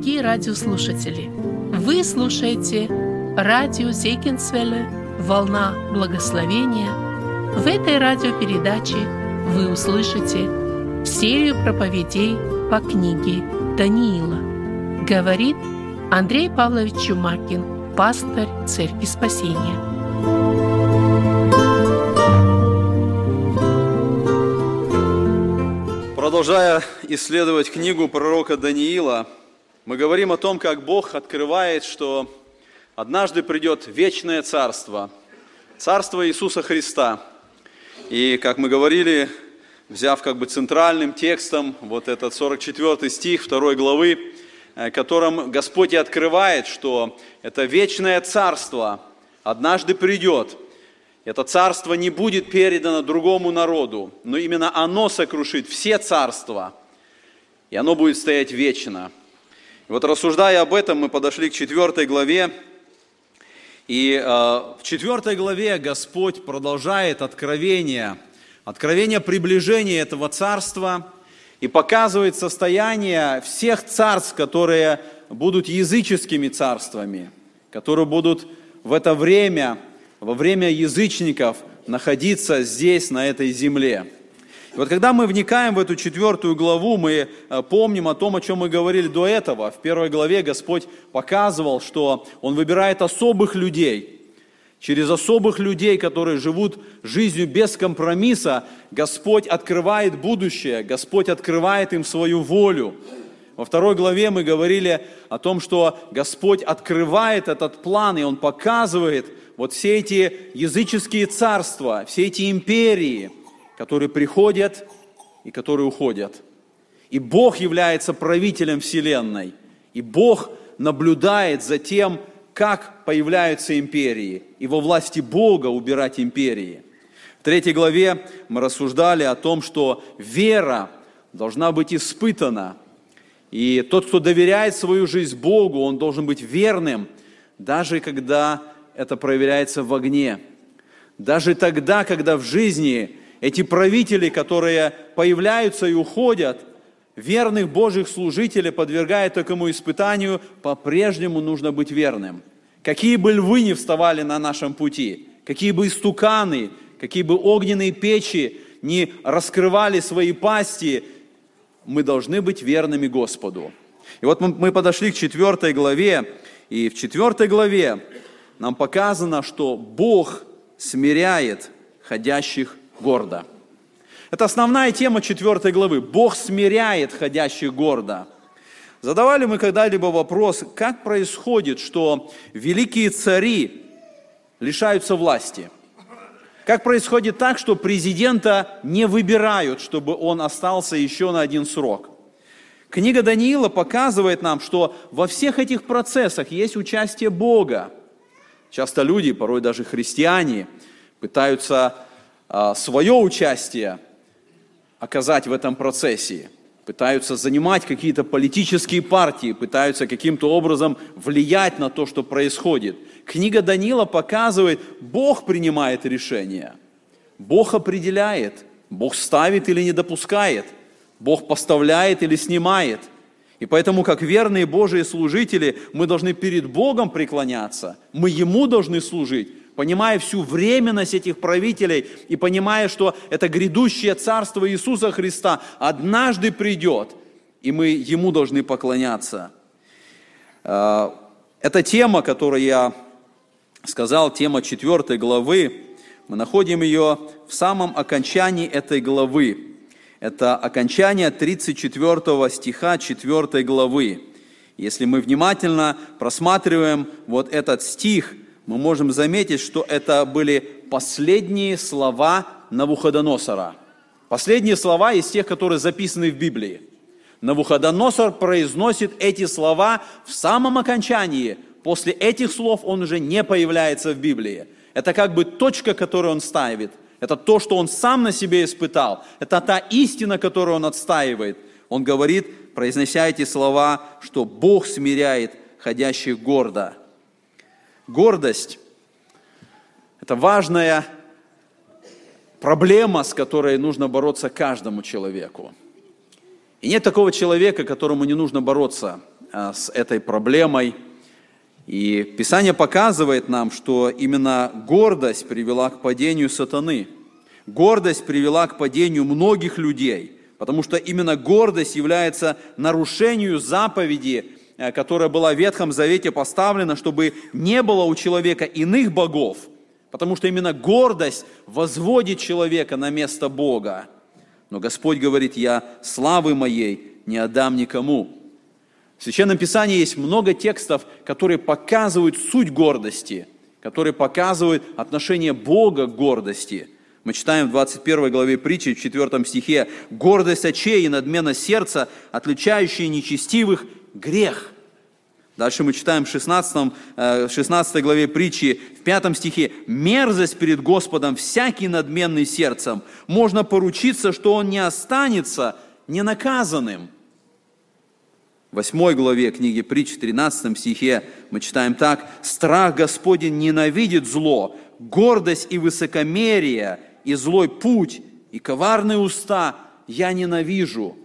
дорогие радиослушатели! Вы слушаете радио Зейкинсвелле «Волна благословения». В этой радиопередаче вы услышите серию проповедей по книге Даниила. Говорит Андрей Павлович Чумакин, пастор Церкви Спасения. Продолжая исследовать книгу пророка Даниила, мы говорим о том, как Бог открывает, что однажды придет вечное царство, царство Иисуса Христа. И, как мы говорили, взяв как бы центральным текстом вот этот 44 стих 2 главы, э, которым Господь и открывает, что это вечное царство однажды придет – это царство не будет передано другому народу, но именно оно сокрушит все царства, и оно будет стоять вечно. Вот рассуждая об этом, мы подошли к четвертой главе, и э, в четвертой главе Господь продолжает откровение, откровение приближения этого царства и показывает состояние всех царств, которые будут языческими царствами, которые будут в это время во время язычников находиться здесь, на этой земле. Вот когда мы вникаем в эту четвертую главу, мы э, помним о том, о чем мы говорили до этого. В первой главе Господь показывал, что Он выбирает особых людей. Через особых людей, которые живут жизнью без компромисса, Господь открывает будущее, Господь открывает им свою волю. Во второй главе мы говорили о том, что Господь открывает этот план, и Он показывает, вот все эти языческие царства, все эти империи, которые приходят и которые уходят. И Бог является правителем Вселенной. И Бог наблюдает за тем, как появляются империи. И во власти Бога убирать империи. В третьей главе мы рассуждали о том, что вера должна быть испытана. И тот, кто доверяет свою жизнь Богу, он должен быть верным, даже когда это проверяется в огне. Даже тогда, когда в жизни эти правители, которые появляются и уходят, верных Божьих служителей подвергают такому испытанию, по-прежнему нужно быть верным. Какие бы львы ни вставали на нашем пути, какие бы истуканы, какие бы огненные печи не раскрывали свои пасти, мы должны быть верными Господу. И вот мы подошли к четвертой главе, и в четвертой главе нам показано, что Бог смиряет ходящих гордо. Это основная тема четвертой главы. Бог смиряет ходящих гордо. Задавали мы когда-либо вопрос, как происходит, что великие цари лишаются власти? Как происходит так, что президента не выбирают, чтобы он остался еще на один срок? Книга Даниила показывает нам, что во всех этих процессах есть участие Бога. Часто люди, порой даже христиане, пытаются свое участие оказать в этом процессе, пытаются занимать какие-то политические партии, пытаются каким-то образом влиять на то, что происходит. Книга Данила показывает, Бог принимает решения, Бог определяет, Бог ставит или не допускает, Бог поставляет или снимает – и поэтому, как верные Божьи служители, мы должны перед Богом преклоняться, мы Ему должны служить, понимая всю временность этих правителей и понимая, что это грядущее царство Иисуса Христа однажды придет, и мы Ему должны поклоняться. А, эта тема, которую я сказал, тема четвертой главы, мы находим ее в самом окончании этой главы. Это окончание 34 стиха 4 главы. Если мы внимательно просматриваем вот этот стих, мы можем заметить, что это были последние слова Навуходоносора. Последние слова из тех, которые записаны в Библии. Навуходоносор произносит эти слова в самом окончании. После этих слов он уже не появляется в Библии. Это как бы точка, которую он ставит – это то, что он сам на себе испытал. Это та истина, которую он отстаивает. Он говорит, произнося эти слова, что Бог смиряет ходящих гордо. Гордость – это важная проблема, с которой нужно бороться каждому человеку. И нет такого человека, которому не нужно бороться а, с этой проблемой. И Писание показывает нам, что именно гордость привела к падению сатаны. Гордость привела к падению многих людей, потому что именно гордость является нарушением заповеди, которая была в Ветхом Завете поставлена, чтобы не было у человека иных богов, потому что именно гордость возводит человека на место Бога. Но Господь говорит, я славы моей не отдам никому. В Священном Писании есть много текстов, которые показывают суть гордости, которые показывают отношение Бога к гордости. Мы читаем в 21 главе притчи, в 4 стихе, «Гордость очей и надмена сердца, отличающие нечестивых, грех». Дальше мы читаем в 16, 16 э, главе притчи, в 5 стихе, «Мерзость перед Господом всякий надменный сердцем, можно поручиться, что он не останется ненаказанным». В 8 главе книги притч, в 13 стихе мы читаем так, «Страх Господень ненавидит зло, гордость и высокомерие, и злой путь, и коварные уста я ненавижу».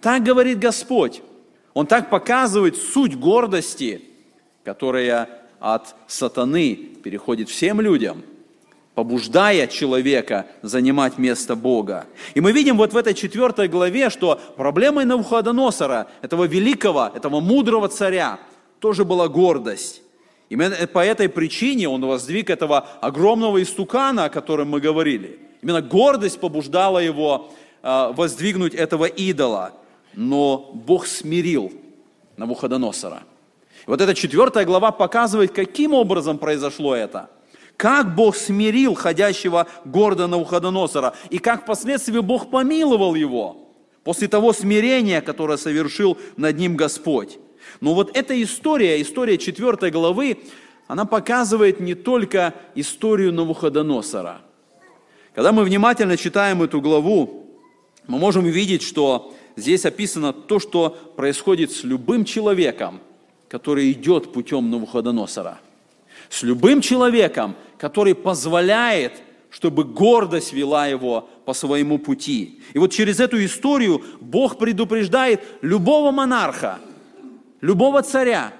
Так говорит Господь. Он так показывает суть гордости, которая от сатаны переходит всем людям, побуждая человека занимать место Бога. И мы видим вот в этой четвертой главе, что проблемой Навуходоносора, этого великого, этого мудрого царя, тоже была гордость. Именно по этой причине он воздвиг этого огромного истукана, о котором мы говорили. Именно гордость побуждала его э, воздвигнуть этого идола – но Бог смирил Навуходоносора. Вот эта четвертая глава показывает, каким образом произошло это. Как Бог смирил ходящего гордо Навуходоносора, и как впоследствии Бог помиловал его после того смирения, которое совершил над ним Господь. Но вот эта история, история четвертой главы, она показывает не только историю Навуходоносора. Когда мы внимательно читаем эту главу, мы можем увидеть, что здесь описано то, что происходит с любым человеком, который идет путем Навуходоносора. С любым человеком, который позволяет, чтобы гордость вела его по своему пути. И вот через эту историю Бог предупреждает любого монарха, любого царя,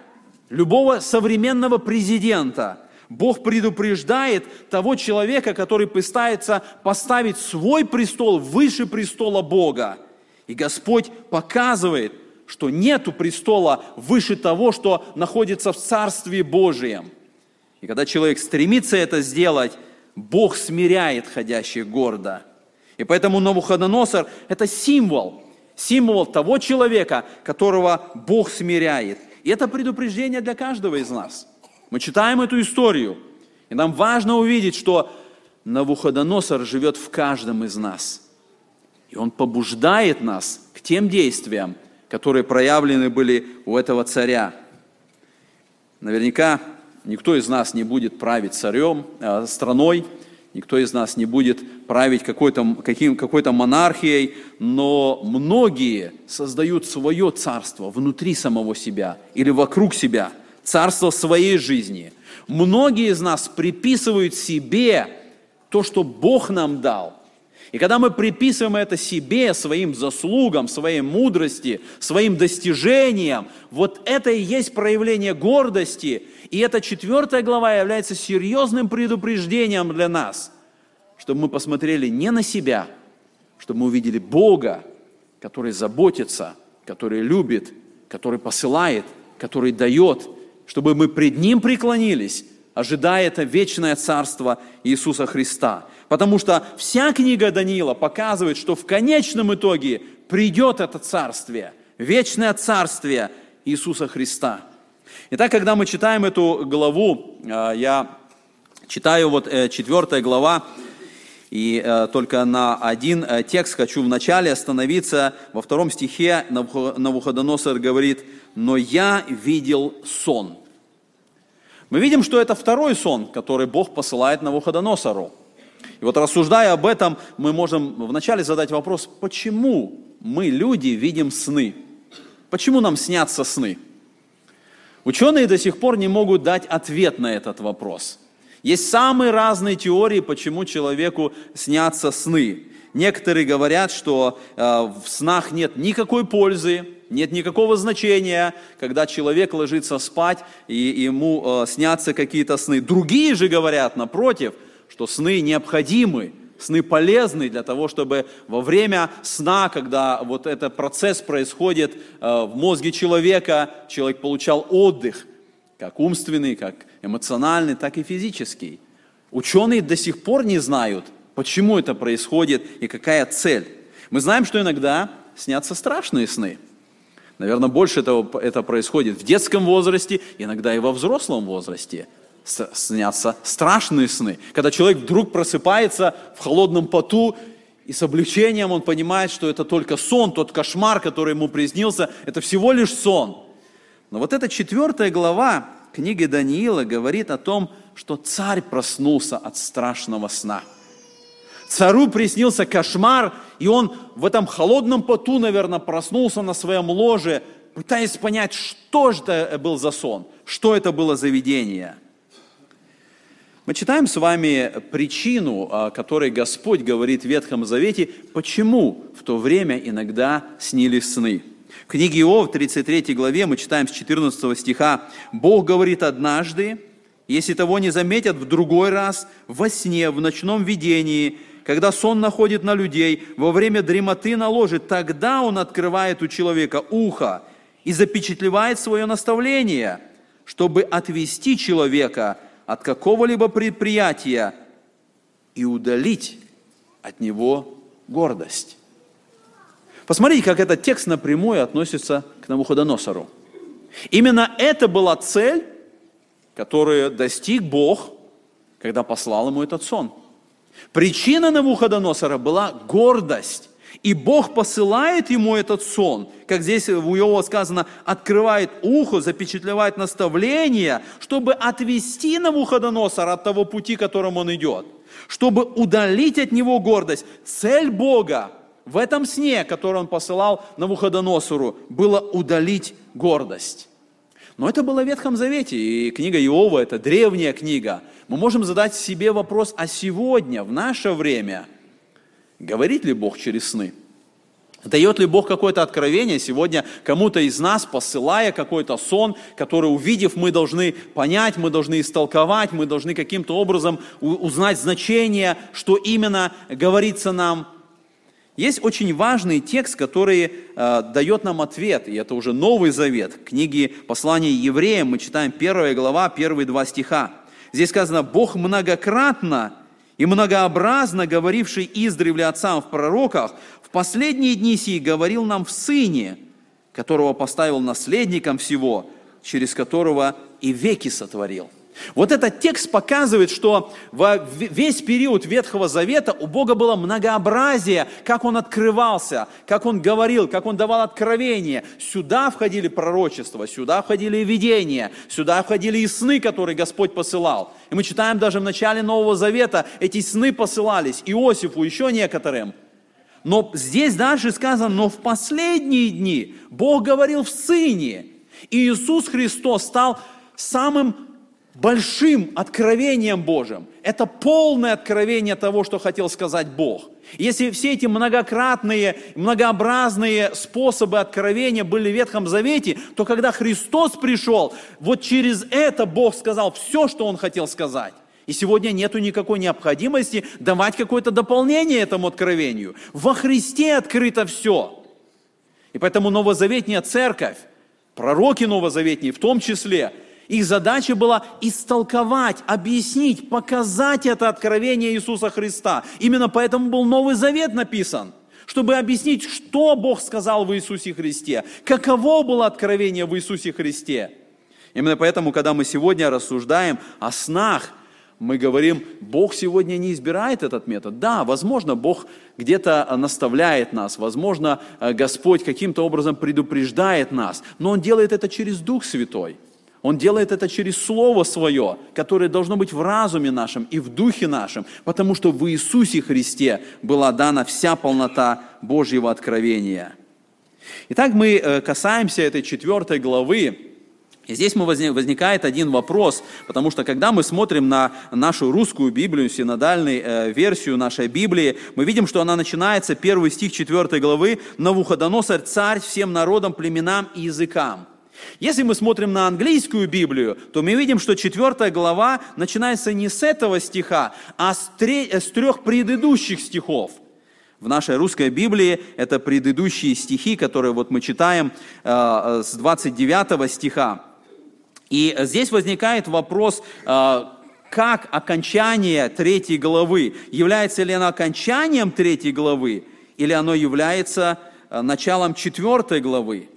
любого современного президента. Бог предупреждает того человека, который пытается поставить свой престол выше престола Бога – и Господь показывает, что нету престола выше того, что находится в Царстве Божьем. И когда человек стремится это сделать, Бог смиряет ходящих гордо. И поэтому Навуходоносор – это символ, символ того человека, которого Бог смиряет. И это предупреждение для каждого из нас. Мы читаем эту историю, и нам важно увидеть, что Навуходоносор живет в каждом из нас – и Он побуждает нас к тем действиям, которые проявлены были у этого царя. Наверняка никто из нас не будет править царем, э, страной, никто из нас не будет править какой-то, каким, какой-то монархией, но многие создают свое царство внутри самого себя или вокруг себя, царство своей жизни. Многие из нас приписывают себе то, что Бог нам дал – и когда мы приписываем это себе, своим заслугам, своей мудрости, своим достижениям, вот это и есть проявление гордости. И эта четвертая глава является серьезным предупреждением для нас, чтобы мы посмотрели не на себя, чтобы мы увидели Бога, который заботится, который любит, который посылает, который дает, чтобы мы пред Ним преклонились, ожидая это вечное царство Иисуса Христа – Потому что вся книга Даниила показывает, что в конечном итоге придет это царствие, вечное царствие Иисуса Христа. Итак, когда мы читаем эту главу, э, я читаю вот э, четвертая глава, и э, только на один текст хочу вначале остановиться. Во втором стихе Навуходоносор говорит, «Но я видел сон». Мы видим, что это второй сон, который Бог посылает Навуходоносору. И вот рассуждая об этом, мы можем вначале задать вопрос, почему мы, люди, видим сны? Почему нам снятся сны? Ученые до сих пор не могут дать ответ на этот вопрос. Есть самые разные теории, почему человеку снятся сны. Некоторые говорят, что э, в снах нет никакой пользы, Нет никакого значения, когда человек ложится спать и ему э, снятся какие-то сны. Другие же говорят, напротив, что сны необходимы, сны полезны для того, чтобы во время сна, когда вот этот процесс происходит э, в мозге человека, человек получал отдых, как умственный, как эмоциональный, так и физический. Ученые до сих пор не знают, почему это происходит и какая цель. Мы знаем, что иногда снятся страшные сны. Наверное, больше этого это происходит в детском возрасте, иногда и во взрослом возрасте. Снятся страшные сны, когда человек вдруг просыпается в холодном поту, и с облегчением он понимает, что это только сон, тот кошмар, который ему приснился, это всего лишь сон. Но вот эта четвертая глава книги Даниила говорит о том, что царь проснулся от страшного сна – Цару приснился кошмар, и он в этом холодном поту, наверное, проснулся на своем ложе, пытаясь понять, что же это был за сон, что это было за видение. Мы читаем с вами причину, о которой Господь говорит в Ветхом Завете, почему в то время иногда снились сны. В книге Иов, 33 главе, мы читаем с 14 стиха, «Бог говорит однажды, если того не заметят в другой раз, во сне, в ночном видении, когда сон находит на людей, во время дремоты наложит, тогда он открывает у человека ухо и запечатлевает свое наставление, чтобы отвести человека от какого-либо предприятия и удалить от него гордость. Посмотрите, как этот текст напрямую относится к Навуходоносору. Именно это была цель, которую достиг Бог, когда послал ему этот сон – Причина Навуходоносора была гордость. И Бог посылает ему этот сон, как здесь у Иова сказано, открывает ухо, запечатлевает наставление, чтобы отвести Навуходоносора от того пути, которым он идет, чтобы удалить от него гордость. Цель Бога в этом сне, который он посылал Навуходоносору, было удалить гордость. Но это было в Ветхом Завете, и книга Иова – это древняя книга. Мы можем задать себе вопрос, а сегодня, в наше время, говорит ли Бог через сны? Дает ли Бог какое-то откровение сегодня кому-то из нас, посылая какой-то сон, который, увидев, мы должны понять, мы должны истолковать, мы должны каким-то образом узнать значение, что именно говорится нам – есть очень важный текст, который э, дает нам ответ, и это уже Новый Завет. В книге послания евреям мы читаем первая глава, первые два стиха. Здесь сказано, Бог многократно и многообразно говоривший издревле отцам в пророках, в последние дни сии говорил нам в Сыне, которого поставил наследником всего, через которого и веки сотворил. Вот этот текст показывает, что во весь период Ветхого Завета у Бога было многообразие, как Он открывался, как Он говорил, как Он давал откровения. Сюда входили пророчества, сюда входили видения, сюда входили и сны, которые Господь посылал. И мы читаем даже в начале Нового Завета, эти сны посылались Иосифу, еще некоторым. Но здесь дальше сказано, но в последние дни Бог говорил в Сыне. И Иисус Христос стал самым большим откровением Божьим. Это полное откровение того, что хотел сказать Бог. Если все эти многократные, многообразные способы откровения были в Ветхом Завете, то когда Христос пришел, вот через это Бог сказал все, что Он хотел сказать. И сегодня нету никакой необходимости давать какое-то дополнение этому откровению. Во Христе открыто все. И поэтому новозаветняя церковь, пророки новозаветние в том числе – их задача была истолковать, объяснить, показать это откровение Иисуса Христа. Именно поэтому был Новый Завет написан, чтобы объяснить, что Бог сказал в Иисусе Христе, каково было откровение в Иисусе Христе. Именно поэтому, когда мы сегодня рассуждаем о снах, мы говорим, Бог сегодня не избирает этот метод. Да, возможно, Бог где-то наставляет нас, возможно, Господь каким-то образом предупреждает нас, но Он делает это через Дух Святой – он делает это через Слово Свое, которое должно быть в разуме нашем и в духе нашем, потому что в Иисусе Христе была дана вся полнота Божьего откровения. Итак, мы э, касаемся этой четвертой главы И здесь возникает один вопрос, потому что когда мы смотрим на нашу русскую Библию, синодальную э, версию нашей Библии, мы видим, что она начинается, первый стих 4 главы, «Навуходоносор, царь всем народам, племенам и языкам». Если мы смотрим на английскую Библию, то мы видим, что 4 глава начинается не с этого стиха, а с, с трех предыдущих стихов. В нашей русской Библии это предыдущие стихи, которые вот мы читаем э, с 29 стиха. И здесь возникает вопрос, э, как окончание третьей главы, является ли оно окончанием третьей главы, или оно является э, началом четвертой главы.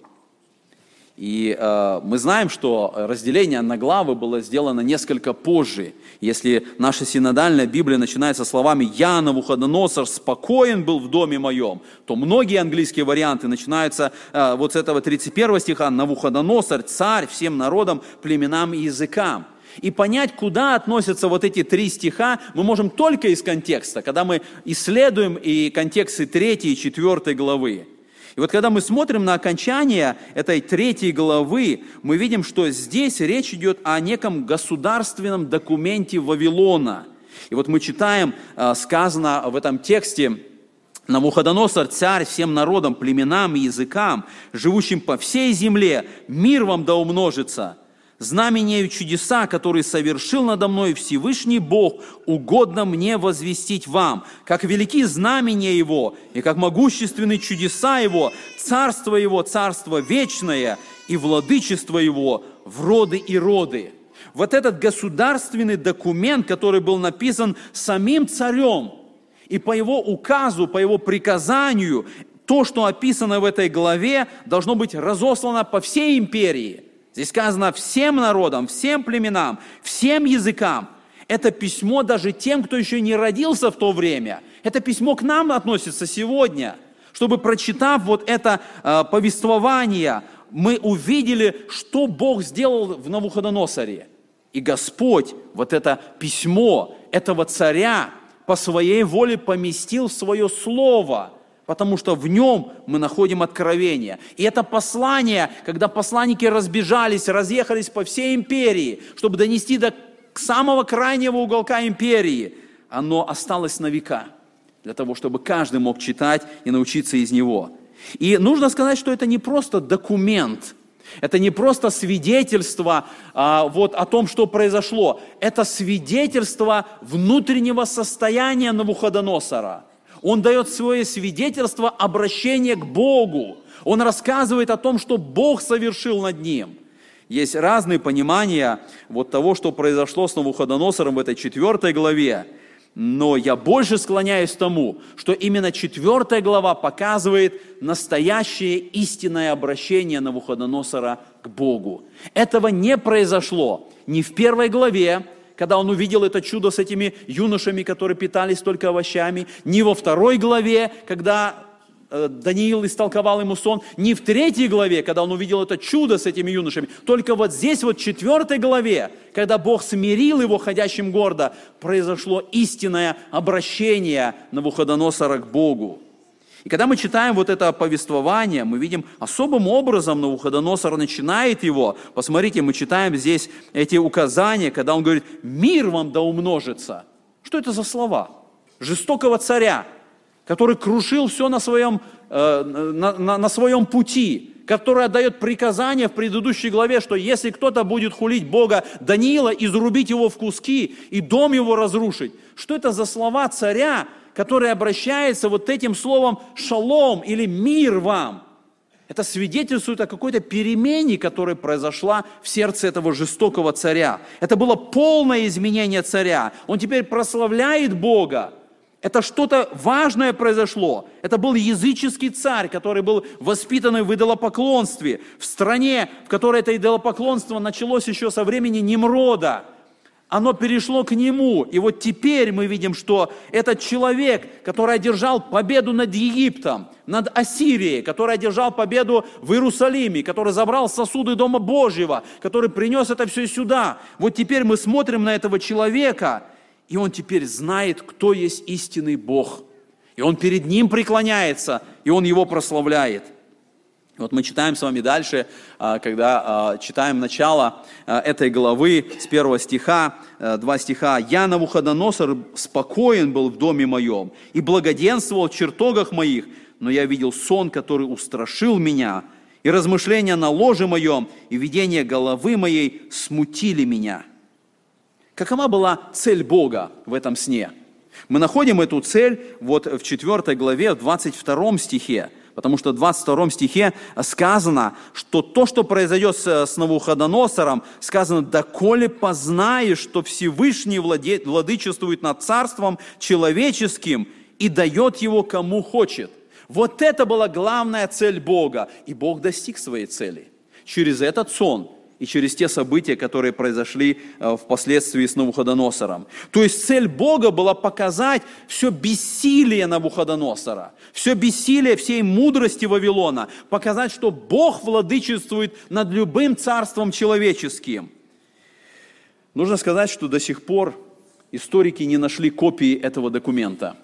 И э, мы знаем, что разделение на главы было сделано несколько позже. Если наша синодальная Библия начинается словами «Я, Навуходоносор, спокоен был в доме моем», то многие английские варианты начинаются э, вот с этого 31 стиха «Навуходоносор, царь всем народам, племенам и языкам». И понять, куда относятся вот эти три стиха, мы можем только из контекста, когда мы исследуем и контексты третьей и четвертой главы. И вот когда мы смотрим на окончание этой третьей главы, мы видим, что здесь речь идет о неком государственном документе Вавилона. И вот мы читаем, а, сказано в этом тексте, Навуходоносор, царь всем народам, племенам и языкам, живущим по всей земле, мир вам да умножится – знамения и чудеса, которые совершил надо мной Всевышний Бог, угодно мне возвестить вам, как велики знамения Его и как могущественные чудеса Его, царство Его, царство вечное и владычество Его в роды и роды. Вот этот государственный документ, который был написан самим царем, и по его указу, по его приказанию, то, что описано в этой главе, должно быть разослано по всей империи – Здесь сказано всем народам, всем племенам, всем языкам. Это письмо даже тем, кто еще не родился в то время. Это письмо к нам относится сегодня. Чтобы прочитав вот это э, повествование, мы увидели, что Бог сделал в Навуходоносоре. И Господь вот это письмо этого царя по своей воле поместил в свое слово – потому что в нем мы находим откровение. И это послание, когда посланники разбежались, разъехались по всей империи, чтобы донести до самого крайнего уголка империи, оно осталось на века, для того, чтобы каждый мог читать и научиться из него. И нужно сказать, что это не просто документ, это не просто свидетельство а, вот, о том, что произошло. Это свидетельство внутреннего состояния Навуходоносора – он дает свое свидетельство обращения к Богу. Он рассказывает о том, что Бог совершил над ним. Есть разные понимания вот того, что произошло с Навуходоносором в этой четвертой главе. Но я больше склоняюсь к тому, что именно четвертая глава показывает настоящее истинное обращение Навуходоносора к Богу. Этого не произошло ни в первой главе, когда он увидел это чудо с этими юношами, которые питались только овощами, ни во второй главе, когда э, Даниил истолковал ему сон, не в третьей главе, когда он увидел это чудо с этими юношами, только вот здесь, вот в четвертой главе, когда Бог смирил его ходящим гордо, произошло истинное обращение Навуходоносора к Богу. И когда мы читаем вот это повествование, мы видим особым образом Навуходоносор начинает его. Посмотрите, мы читаем здесь эти указания, когда он говорит, мир вам да умножится. Что это за слова? Жестокого царя, который крушил все на своем, э, на, на, на своем пути, который отдает приказание в предыдущей главе, что если кто-то будет хулить Бога Даниила, изрубить его в куски и дом его разрушить. Что это за слова царя, который обращается вот этим словом «шалом» или «мир вам». Это свидетельствует о какой-то перемене, которая произошла в сердце этого жестокого царя. Это было полное изменение царя. Он теперь прославляет Бога. Это что-то важное произошло. Это был языческий царь, который был воспитанный в идолопоклонстве, в стране, в которой это идолопоклонство началось еще со времени Немрода оно перешло к нему. И вот теперь мы видим, что этот человек, который одержал победу над Египтом, над Ассирией, который одержал победу в Иерусалиме, который забрал сосуды Дома Божьего, который принес это все сюда. Вот теперь мы смотрим на этого человека, и он теперь знает, кто есть истинный Бог. И он перед ним преклоняется, и он его прославляет. Вот мы читаем с вами дальше, а, когда а, читаем начало а, этой главы с первого стиха, два стиха. «Я, Навуходоносор, спокоен был в доме моем и благоденствовал в чертогах моих, но я видел сон, который устрашил меня, и размышления на ложе моем, и видение головы моей смутили меня». Какова была цель Бога в этом сне? Мы находим эту цель вот в 4 главе, в 22 стихе. Потому что в 22 стихе сказано, что то, что произойдет с Навуходоносором, сказано, «Доколе познаешь, что Всевышний владе, владычествует над царством человеческим и дает его кому хочет». Вот это была главная цель Бога, и Бог достиг своей цели. Через этот сон – и через те события, которые произошли э, впоследствии с Навуходоносором. То есть цель Бога была показать все бессилие Навуходоносора, все бессилие всей мудрости Вавилона, показать, что Бог владычествует над любым царством человеческим. Нужно сказать, что до сих пор историки не нашли копии этого документа.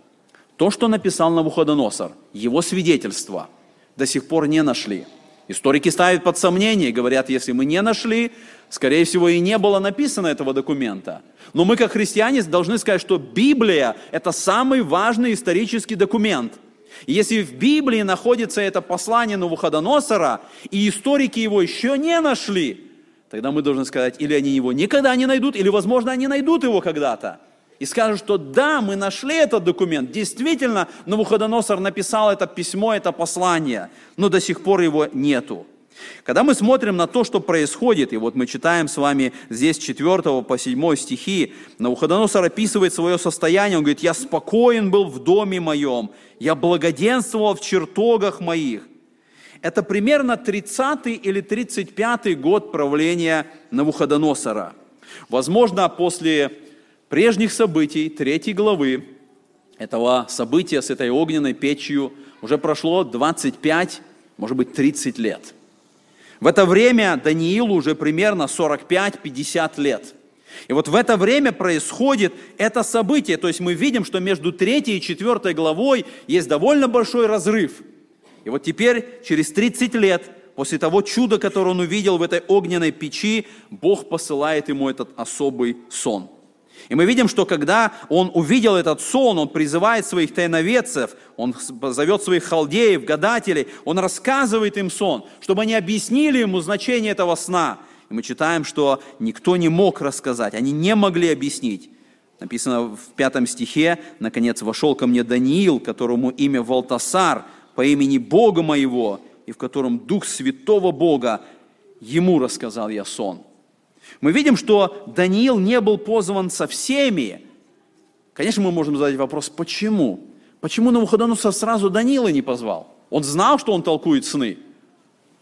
То, что написал Навуходоносор, его свидетельство, до сих пор не нашли – Историки ставят под сомнение, говорят, если мы не нашли, скорее всего, и не было написано этого документа. Но мы, как христиане, должны сказать, что Библия – это самый важный исторический документ. И если в Библии находится это послание Навуходоносора, и историки его еще не нашли, тогда мы должны сказать, или они его никогда не найдут, или, возможно, они найдут его когда-то и скажут, что да, мы нашли этот документ, действительно, Навуходоносор написал это письмо, это послание, но до сих пор его нету. Когда мы смотрим на то, что происходит, и вот мы читаем с вами здесь 4 по 7 стихи, Навуходоносор описывает свое состояние, он говорит, «Я спокоен был в доме моем, я благоденствовал в чертогах моих». Это примерно 30 или 35 год правления Навуходоносора. Возможно, после прежних событий, третьей главы, этого события с этой огненной печью уже прошло 25, может быть, 30 лет. В это время Даниилу уже примерно 45-50 лет. И вот в это время происходит это событие. То есть мы видим, что между третьей и четвертой главой есть довольно большой разрыв. И вот теперь, через 30 лет, после того чуда, которое он увидел в этой огненной печи, Бог посылает ему этот особый сон – и мы видим, что когда он увидел этот сон, он призывает своих тайноведцев, он зовет своих халдеев, гадателей, он рассказывает им сон, чтобы они объяснили ему значение этого сна. И мы читаем, что никто не мог рассказать, они не могли объяснить. Написано в пятом стихе, наконец, вошел ко мне Даниил, которому имя Валтасар, по имени Бога моего, и в котором Дух Святого Бога, ему рассказал я сон. Мы видим, что Даниил не был позван со всеми. Конечно, мы можем задать вопрос, почему? Почему Навуходоносор сразу Даниила не позвал? Он знал, что он толкует сны.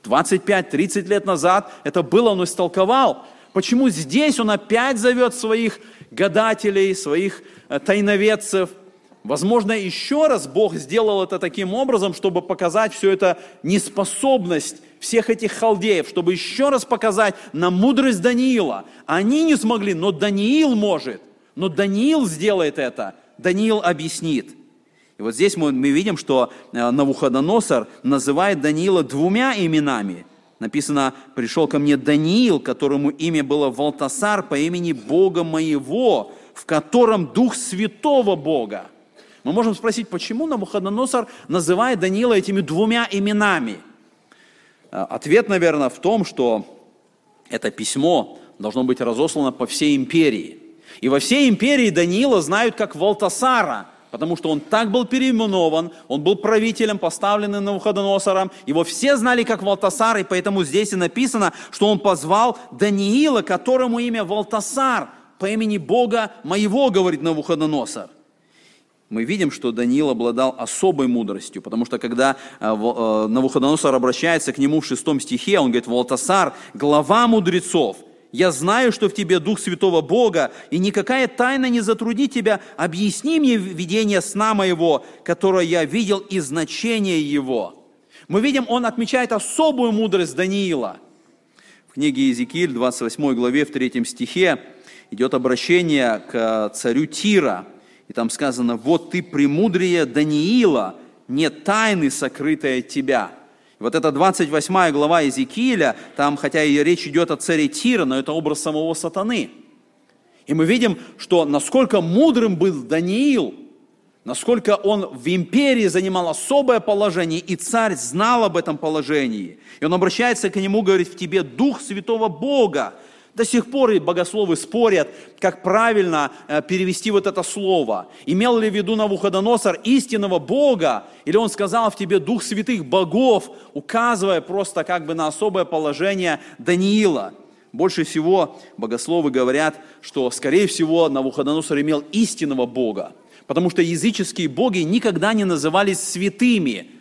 25-30 лет назад это было, он истолковал. Почему здесь он опять зовет своих гадателей, своих э, тайноведцев – Возможно, еще раз Бог сделал это таким образом, чтобы показать всю эту неспособность всех этих халдеев, чтобы еще раз показать на мудрость Даниила. Они не смогли, но Даниил может. Но Даниил сделает это. Даниил объяснит. И вот здесь мы, мы видим, что э, Навуходоносор называет Даниила двумя именами. Написано, пришел ко мне Даниил, которому имя было Валтасар по имени Бога моего, в котором Дух Святого Бога. Мы можем спросить, почему Навуходоносор называет Даниила этими двумя именами? Э, ответ, наверное, в том, что это письмо должно быть разослано по всей империи. И во всей империи Даниила знают как Валтасара, потому что он так был переименован, он был правителем, поставленным Навуходоносором, его все знали как Валтасар, и поэтому здесь и написано, что он позвал Даниила, которому имя Валтасар, по имени Бога моего, говорит Навуходоносор мы видим, что Даниил обладал особой мудростью, потому что когда э, э, Навуходоносор обращается к нему в шестом стихе, он говорит, «Валтасар, глава мудрецов, я знаю, что в тебе Дух Святого Бога, и никакая тайна не затруднит тебя. Объясни мне видение сна моего, которое я видел, и значение его». Мы видим, он отмечает особую мудрость Даниила. В книге Иезекииль, 28 главе, в 3 стихе, идет обращение к царю Тира – и там сказано, вот ты премудрее Даниила, нет тайны, сокрытой от тебя. Вот эта 28 глава Иезекииля, там, хотя и речь идет о царе Тира, но это образ самого сатаны. И мы видим, что насколько мудрым был Даниил, насколько он в империи занимал особое положение, и царь знал об этом положении. И он обращается к нему, говорит, в тебе дух святого Бога, до сих пор и богословы спорят, как правильно э, перевести вот это слово. Имел ли в виду Навуходоносор истинного Бога, или он сказал в тебе дух святых богов, указывая просто как бы на особое положение Даниила. Больше всего богословы говорят, что, скорее всего, Навуходоносор имел истинного Бога, потому что языческие боги никогда не назывались святыми –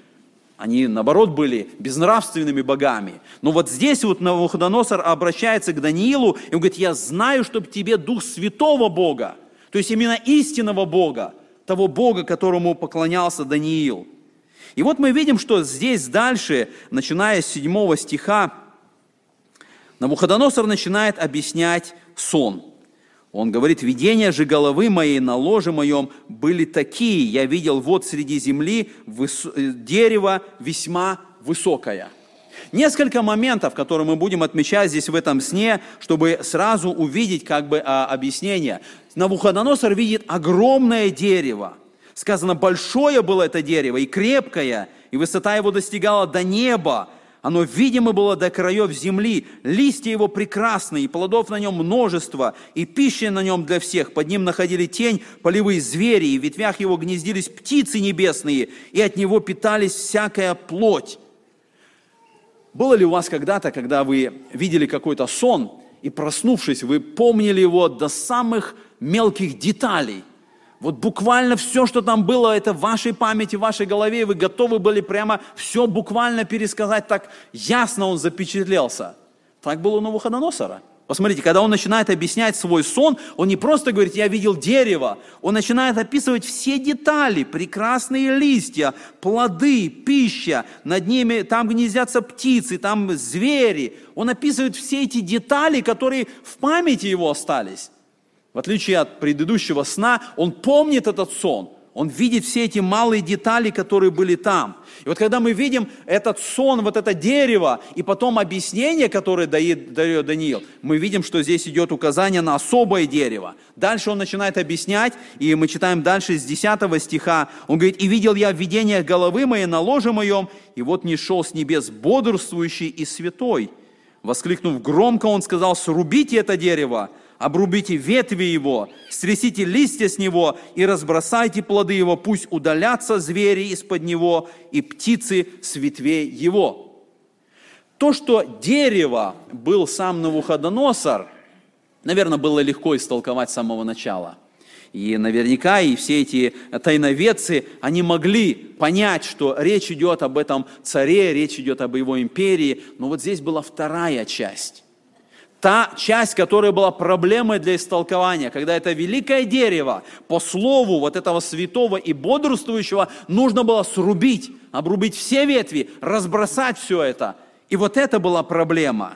они, наоборот, были безнравственными богами. Но вот здесь вот Навуходоносор обращается к Даниилу, и он говорит, я знаю, чтобы тебе дух святого Бога, то есть именно истинного Бога, того Бога, которому поклонялся Даниил. И вот мы видим, что здесь дальше, начиная с 7 стиха, Навуходоносор начинает объяснять сон – он говорит, видения же головы моей на ложе моем были такие. Я видел вот среди земли выс... Э, дерево весьма высокое. Несколько моментов, которые мы будем отмечать здесь в этом сне, чтобы сразу увидеть как бы а, объяснение. Навуходоносор видит огромное дерево. Сказано, большое было это дерево и крепкое, и высота его достигала до неба, оно видимо было до краев земли, листья его прекрасные, и плодов на нем множество, и пища на нем для всех. Под ним находили тень полевые звери, и в ветвях его гнездились птицы небесные, и от него питались всякая плоть. Было ли у вас когда-то, когда вы видели какой-то сон, и проснувшись, вы помнили его до самых мелких деталей – вот буквально все, что там было, это в вашей памяти, в вашей голове, и вы готовы были прямо все буквально пересказать, так ясно он запечатлелся. Так было у Навуходоносора. Посмотрите, когда он начинает объяснять свой сон, он не просто говорит, я видел дерево, он начинает описывать все детали, прекрасные листья, плоды, пища, над ними там гнездятся птицы, там звери. Он описывает все эти детали, которые в памяти его остались. В отличие от предыдущего сна, он помнит этот сон. Он видит все эти малые детали, которые были там. И вот когда мы видим этот сон, вот это дерево, и потом объяснение, которое дает, дает Даниил, мы видим, что здесь идет указание на особое дерево. Дальше он начинает объяснять, и мы читаем дальше с 10 стиха. Он говорит, «И видел я в видениях головы моей на ложе моем, и вот не шел с небес бодрствующий и святой». Воскликнув громко, он сказал, «Срубите это дерево, обрубите ветви его, стрясите листья с него и разбросайте плоды его, пусть удалятся звери из-под него и птицы с ветвей его». То, что дерево был сам Навуходоносор, наверное, было легко истолковать с самого начала. И наверняка и все эти тайноведцы, они могли понять, что речь идет об этом царе, речь идет об его империи. Но вот здесь была вторая часть та часть, которая была проблемой для истолкования, когда это великое дерево, по слову вот этого святого и бодрствующего, нужно было срубить, обрубить все ветви, разбросать все это. И вот это была проблема.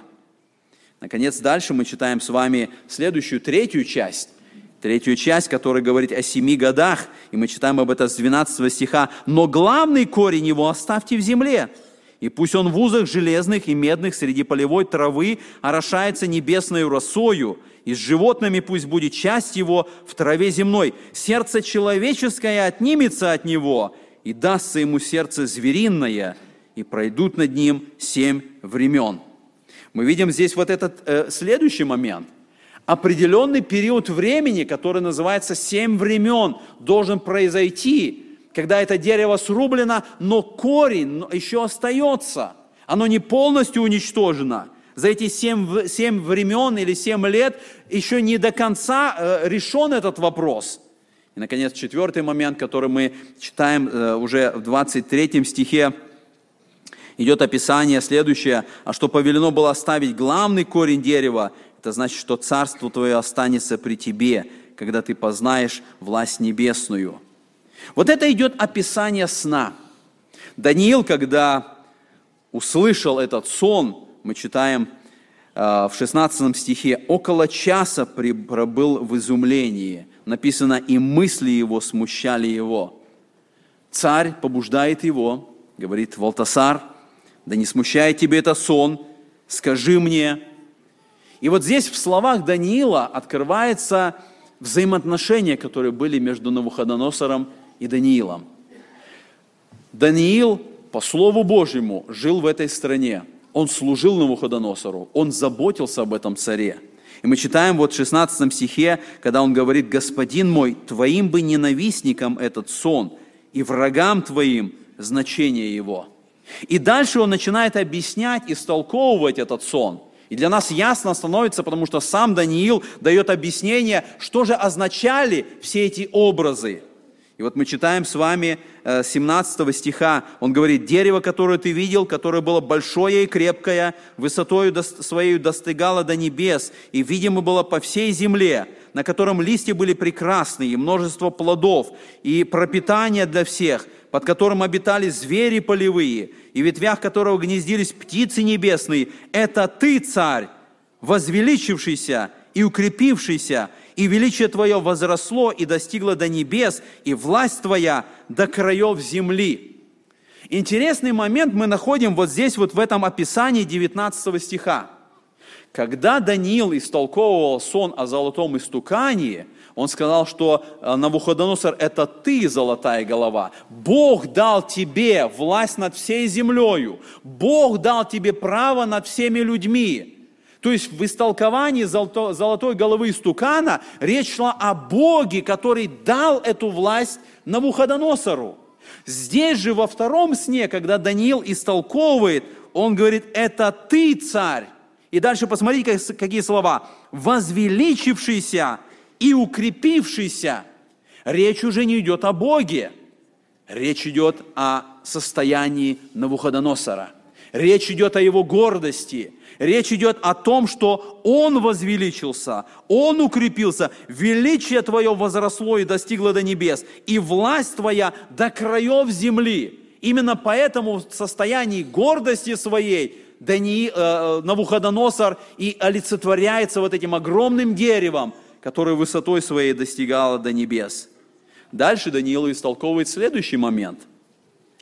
Наконец, дальше мы читаем с вами следующую, третью часть. Третью часть, которая говорит о семи годах, и мы читаем об этом с 12 стиха. «Но главный корень его оставьте в земле, и пусть он в узах железных и медных среди полевой травы орошается небесной росою, и с животными пусть будет часть его в траве земной. Сердце человеческое отнимется от него, и дастся ему сердце звериное, и пройдут над ним семь времен». Мы видим здесь вот этот э, следующий момент. Определенный период времени, который называется семь времен, должен произойти – когда это дерево срублено, но корень еще остается. Оно не полностью уничтожено. За эти семь, семь времен или семь лет еще не до конца э, решен этот вопрос. И, наконец, четвертый момент, который мы читаем э, уже в 23 стихе, идет описание следующее, а что повелено было оставить главный корень дерева, это значит, что царство твое останется при тебе, когда ты познаешь власть небесную. Вот это идет описание сна. Даниил, когда услышал этот сон, мы читаем э, в 16 стихе, около часа пробыл в изумлении. Написано, и мысли его смущали его. Царь побуждает его, говорит, Валтасар, Да не смущает тебе это сон, скажи мне. И вот здесь в словах Даниила открывается взаимоотношения, которые были между Навуходоносором и Даниилом. Даниил, по Слову Божьему, жил в этой стране. Он служил Навуходоносору, он заботился об этом царе. И мы читаем вот в 16 стихе, когда он говорит, «Господин мой, твоим бы ненавистникам этот сон, и врагам твоим значение его». И дальше он начинает объяснять, истолковывать этот сон. И для нас ясно становится, потому что сам Даниил дает объяснение, что же означали все эти образы. И вот мы читаем с вами 17 э, стиха, он говорит, «Дерево, которое ты видел, которое было большое и крепкое, высотою своей достигало до небес, и видимо было по всей земле, на котором листья были прекрасные, и множество плодов, и пропитание для всех, под которым обитали звери полевые, и в ветвях которого гнездились птицы небесные. Это ты, царь, возвеличившийся и укрепившийся, и величие Твое возросло и достигло до небес, и власть Твоя до краев земли». Интересный момент мы находим вот здесь, вот в этом описании 19 стиха. Когда Даниил истолковывал сон о золотом истукании, он сказал, что э, Навуходоносор – это ты, золотая голова. Бог дал тебе власть над всей землею. Бог дал тебе право над всеми людьми. То есть в истолковании золотой головы истукана речь шла о Боге, который дал эту власть Навуходоносору. Здесь же во втором сне, когда Даниил истолковывает, он говорит, это ты, царь. И дальше посмотрите, какие слова. Возвеличившийся и укрепившийся. Речь уже не идет о Боге. Речь идет о состоянии Навуходоносора. Речь идет о его гордости. Речь идет о том, что он возвеличился, он укрепился, величие твое возросло и достигло до небес, и власть твоя до краев земли. Именно поэтому в состоянии гордости своей Дани, э, Навуходоносор и олицетворяется вот этим огромным деревом, которое высотой своей достигало до небес. Дальше Даниил истолковывает следующий момент.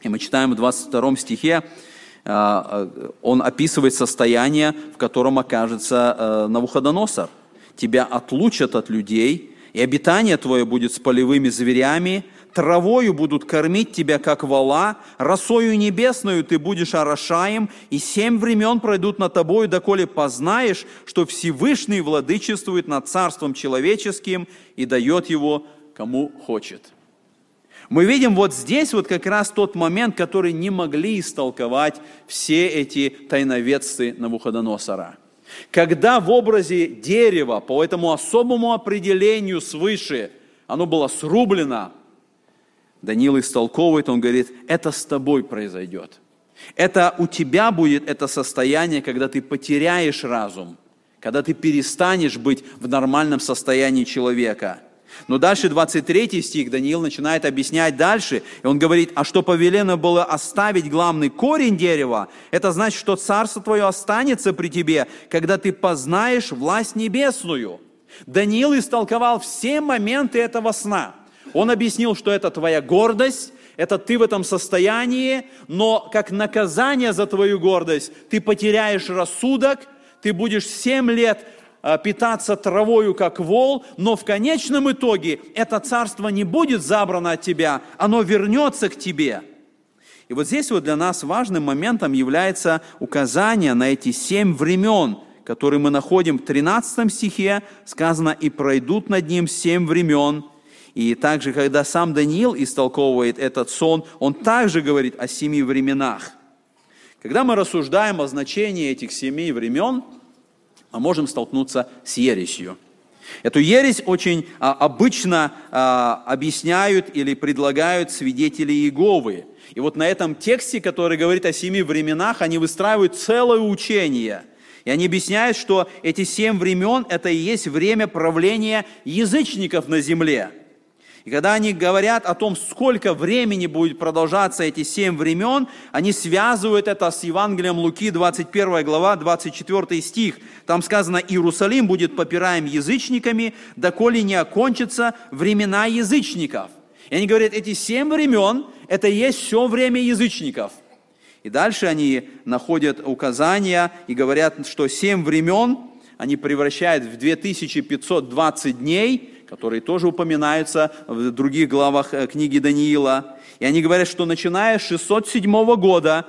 И мы читаем в 22 стихе, э, э, он описывает состояние, в котором окажется э, Навуходоносор. «Тебя отлучат от людей, и обитание твое будет с полевыми зверями, травою будут кормить тебя, как вала, росою небесною ты будешь орошаем, и семь времен пройдут над тобою, доколе познаешь, что Всевышний владычествует над царством человеческим и дает его кому хочет». Мы видим вот здесь вот как раз тот момент, который не могли истолковать все эти тайноведцы Навуходоносора. Когда в образе дерева, по этому особому определению свыше, оно было срублено, Даниил истолковывает, он говорит, это с тобой произойдет. Это у тебя будет это состояние, когда ты потеряешь разум, когда ты перестанешь быть в нормальном состоянии человека. Но дальше 23 стих Даниил начинает объяснять дальше, и он говорит, а что повелено было оставить главный корень дерева, это значит, что царство твое останется при тебе, когда ты познаешь власть небесную. Даниил истолковал все моменты этого сна – он объяснил, что это твоя гордость, это ты в этом состоянии, но как наказание за твою гордость ты потеряешь рассудок, ты будешь семь лет питаться травою, как вол, но в конечном итоге это царство не будет забрано от тебя, оно вернется к тебе. И вот здесь вот для нас важным моментом является указание на эти семь времен, которые мы находим в 13 стихе, сказано, «И пройдут над ним семь времен, и также, когда сам Даниил истолковывает этот сон, он также говорит о семи временах. Когда мы рассуждаем о значении этих семи времен, мы можем столкнуться с ересью. Эту ересь очень а, обычно а, объясняют или предлагают свидетели Иеговы. И вот на этом тексте, который говорит о семи временах, они выстраивают целое учение. И они объясняют, что эти семь времен – это и есть время правления язычников на земле – и когда они говорят о том, сколько времени будет продолжаться эти семь времен, они связывают это с Евангелием Луки, 21 глава, 24 стих. Там сказано, Иерусалим будет попираем язычниками, доколе не окончатся времена язычников. И они говорят, эти семь времен, это и есть все время язычников. И дальше они находят указания и говорят, что семь времен они превращают в 2520 дней, которые тоже упоминаются в других главах э, книги Даниила. И они говорят, что начиная с 607 года,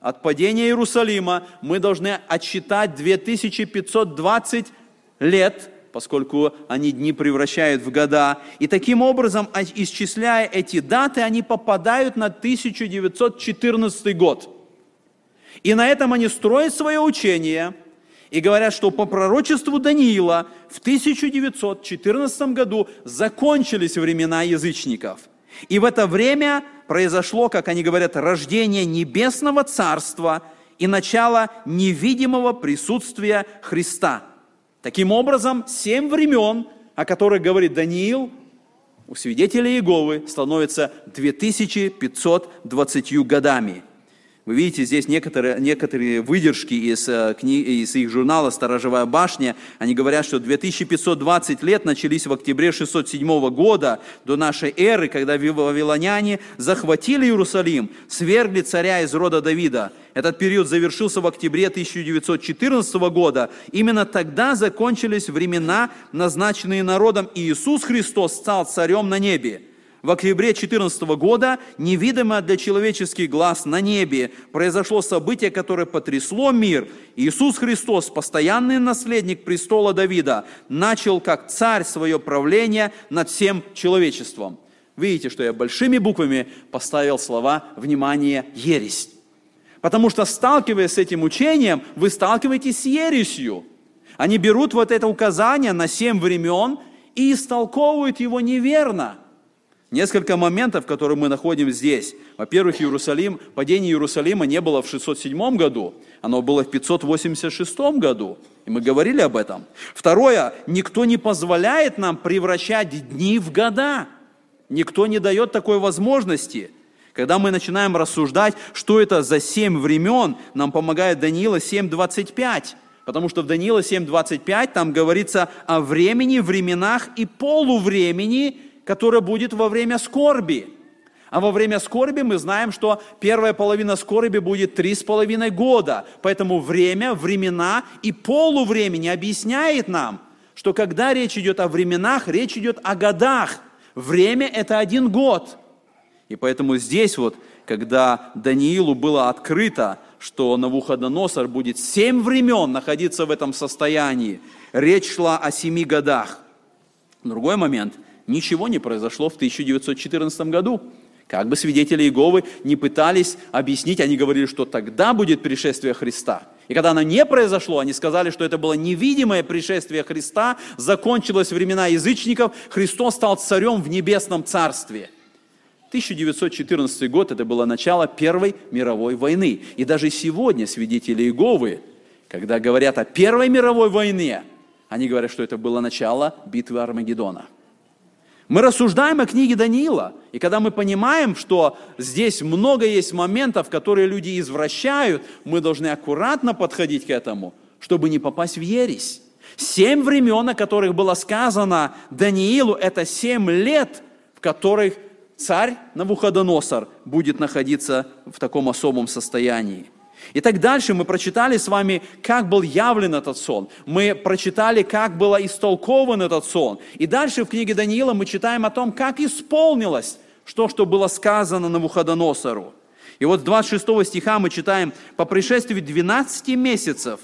от падения Иерусалима, мы должны отсчитать 2520 лет, поскольку они дни превращают в года. И таким образом, исчисляя эти даты, они попадают на 1914 год. И на этом они строят свое учение и говорят, что по пророчеству Даниила в 1914 году закончились времена язычников. И в это время произошло, как они говорят, рождение небесного царства и начало невидимого присутствия Христа. Таким образом, семь времен, о которых говорит Даниил, у свидетелей Иеговы становится 2520 годами – вы видите здесь некоторые, некоторые выдержки из, э, из их журнала «Сторожевая башня». Они говорят, что 2520 лет начались в октябре 607 года до нашей эры, когда вавилоняне захватили Иерусалим, свергли царя из рода Давида. Этот период завершился в октябре 1914 года. Именно тогда закончились времена, назначенные народом, и Иисус Христос стал царем на небе в октябре 14 года, невидимое для человеческих глаз на небе, произошло событие, которое потрясло мир. Иисус Христос, постоянный наследник престола Давида, начал как царь свое правление над всем человечеством. Видите, что я большими буквами поставил слова «внимание, ересь». Потому что, сталкиваясь с этим учением, вы сталкиваетесь с ересью. Они берут вот это указание на семь времен и истолковывают его неверно – Несколько моментов, которые мы находим здесь. Во-первых, Иерусалим, падение Иерусалима не было в 607 году, оно было в 586 году. И мы говорили об этом. Второе, никто не позволяет нам превращать дни в года. Никто не дает такой возможности. Когда мы начинаем рассуждать, что это за семь времен, нам помогает Даниила 7.25. Потому что в Даниила 7.25 там говорится о времени, временах и полувремени, которое будет во время скорби. А во время скорби мы знаем, что первая половина скорби будет три с половиной года. Поэтому время, времена и полувремени объясняет нам, что когда речь идет о временах, речь идет о годах. Время – это один год. И поэтому здесь вот, когда Даниилу было открыто, что Навуходоносор будет семь времен находиться в этом состоянии, речь шла о семи годах. Другой момент – ничего не произошло в 1914 году. Как бы свидетели Иеговы не пытались объяснить, они говорили, что тогда будет пришествие Христа. И когда оно не произошло, они сказали, что это было невидимое пришествие Христа, закончилось времена язычников, Христос стал царем в небесном царстве. 1914 год – это было начало Первой мировой войны. И даже сегодня свидетели Иеговы, когда говорят о Первой мировой войне, они говорят, что это было начало битвы Армагеддона – мы рассуждаем о книге Даниила, и когда мы понимаем, что здесь много есть моментов, которые люди извращают, мы должны аккуратно подходить к этому, чтобы не попасть в ересь. Семь времен, о которых было сказано Даниилу, это семь лет, в которых царь Навуходоносор будет находиться в таком особом состоянии. И так дальше мы прочитали с вами, как был явлен этот сон. Мы прочитали, как был истолкован этот сон. И дальше в книге Даниила мы читаем о том, как исполнилось то, что было сказано на Навуходоносору. И вот с 26 стиха мы читаем, «По пришествии 12 месяцев,